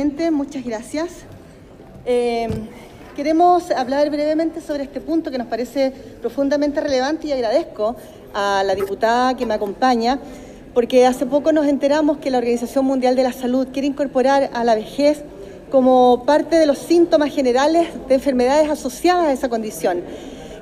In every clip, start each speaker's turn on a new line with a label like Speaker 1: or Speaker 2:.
Speaker 1: Muchas gracias. Eh, queremos hablar brevemente sobre este punto que nos parece profundamente relevante y agradezco a la diputada que me acompaña porque hace poco nos enteramos que la Organización Mundial de la Salud quiere incorporar a la vejez como parte de los síntomas generales de enfermedades asociadas a esa condición.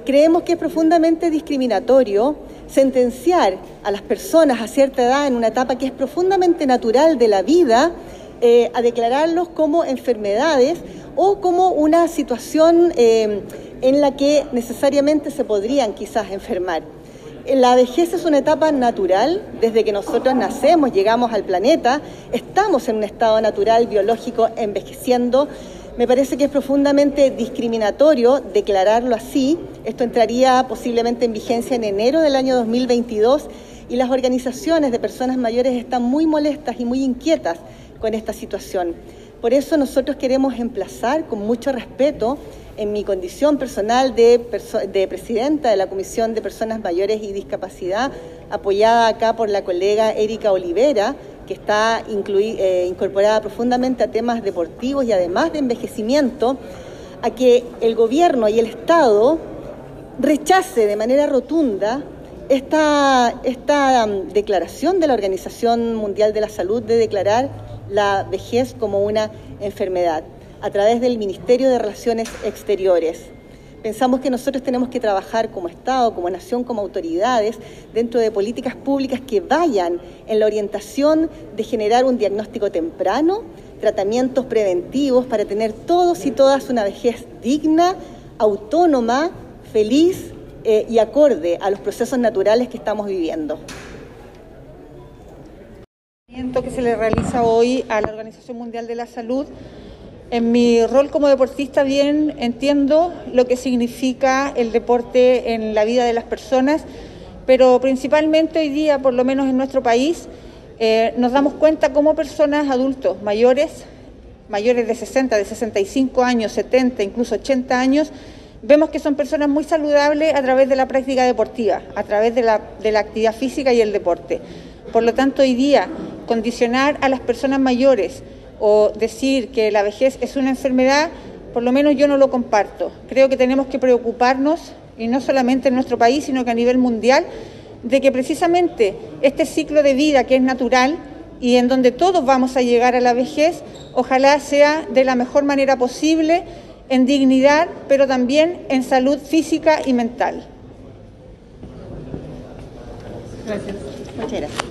Speaker 1: Creemos que es profundamente discriminatorio sentenciar a las personas a cierta edad en una etapa que es profundamente natural de la vida eh, a declararlos como enfermedades o como una situación eh, en la que necesariamente se podrían quizás enfermar. La vejez es una etapa natural, desde que nosotros nacemos, llegamos al planeta, estamos en un estado natural, biológico, envejeciendo. Me parece que es profundamente discriminatorio declararlo así. Esto entraría posiblemente en vigencia en enero del año 2022 y las organizaciones de personas mayores están muy molestas y muy inquietas con esta situación. Por eso nosotros queremos emplazar con mucho respeto en mi condición personal de, presidenta de la Comisión de Personas Mayores y Discapacidad, apoyada acá por la colega Erika Olivera, que está eh, incorporada profundamente a temas deportivos y además de envejecimiento, a que el gobierno y el Estado rechace de manera rotunda esta, um, declaración de la Organización Mundial de la Salud de declarar la vejez como una enfermedad a través del Ministerio de Relaciones Exteriores. Pensamos que nosotros tenemos que trabajar como Estado, como nación, como autoridades, dentro de políticas públicas que vayan en la orientación de generar un diagnóstico temprano, tratamientos preventivos para tener todos y todas una vejez digna, autónoma, feliz eh, y acorde a los procesos naturales que estamos viviendo
Speaker 2: que se le realiza hoy a la Organización Mundial de la Salud. En mi rol como deportista bien entiendo lo que significa el deporte en la vida de las personas, pero principalmente hoy día, por lo menos en nuestro país, eh, nos damos cuenta como personas adultos mayores, mayores de 60, de 65 años, 70, incluso 80 años, vemos que son personas muy saludables a través de la práctica deportiva, a través de la, de la actividad física y el deporte. Por lo tanto, hoy día condicionar a las personas mayores o decir que la vejez es una enfermedad, por lo menos yo no lo comparto. Creo que tenemos que preocuparnos, y no solamente en nuestro país, sino que a nivel mundial, de que precisamente este ciclo de vida que es natural y en donde todos vamos a llegar a la vejez, ojalá sea de la mejor manera posible, en dignidad, pero también en salud física y mental.
Speaker 1: Gracias. Muchas gracias.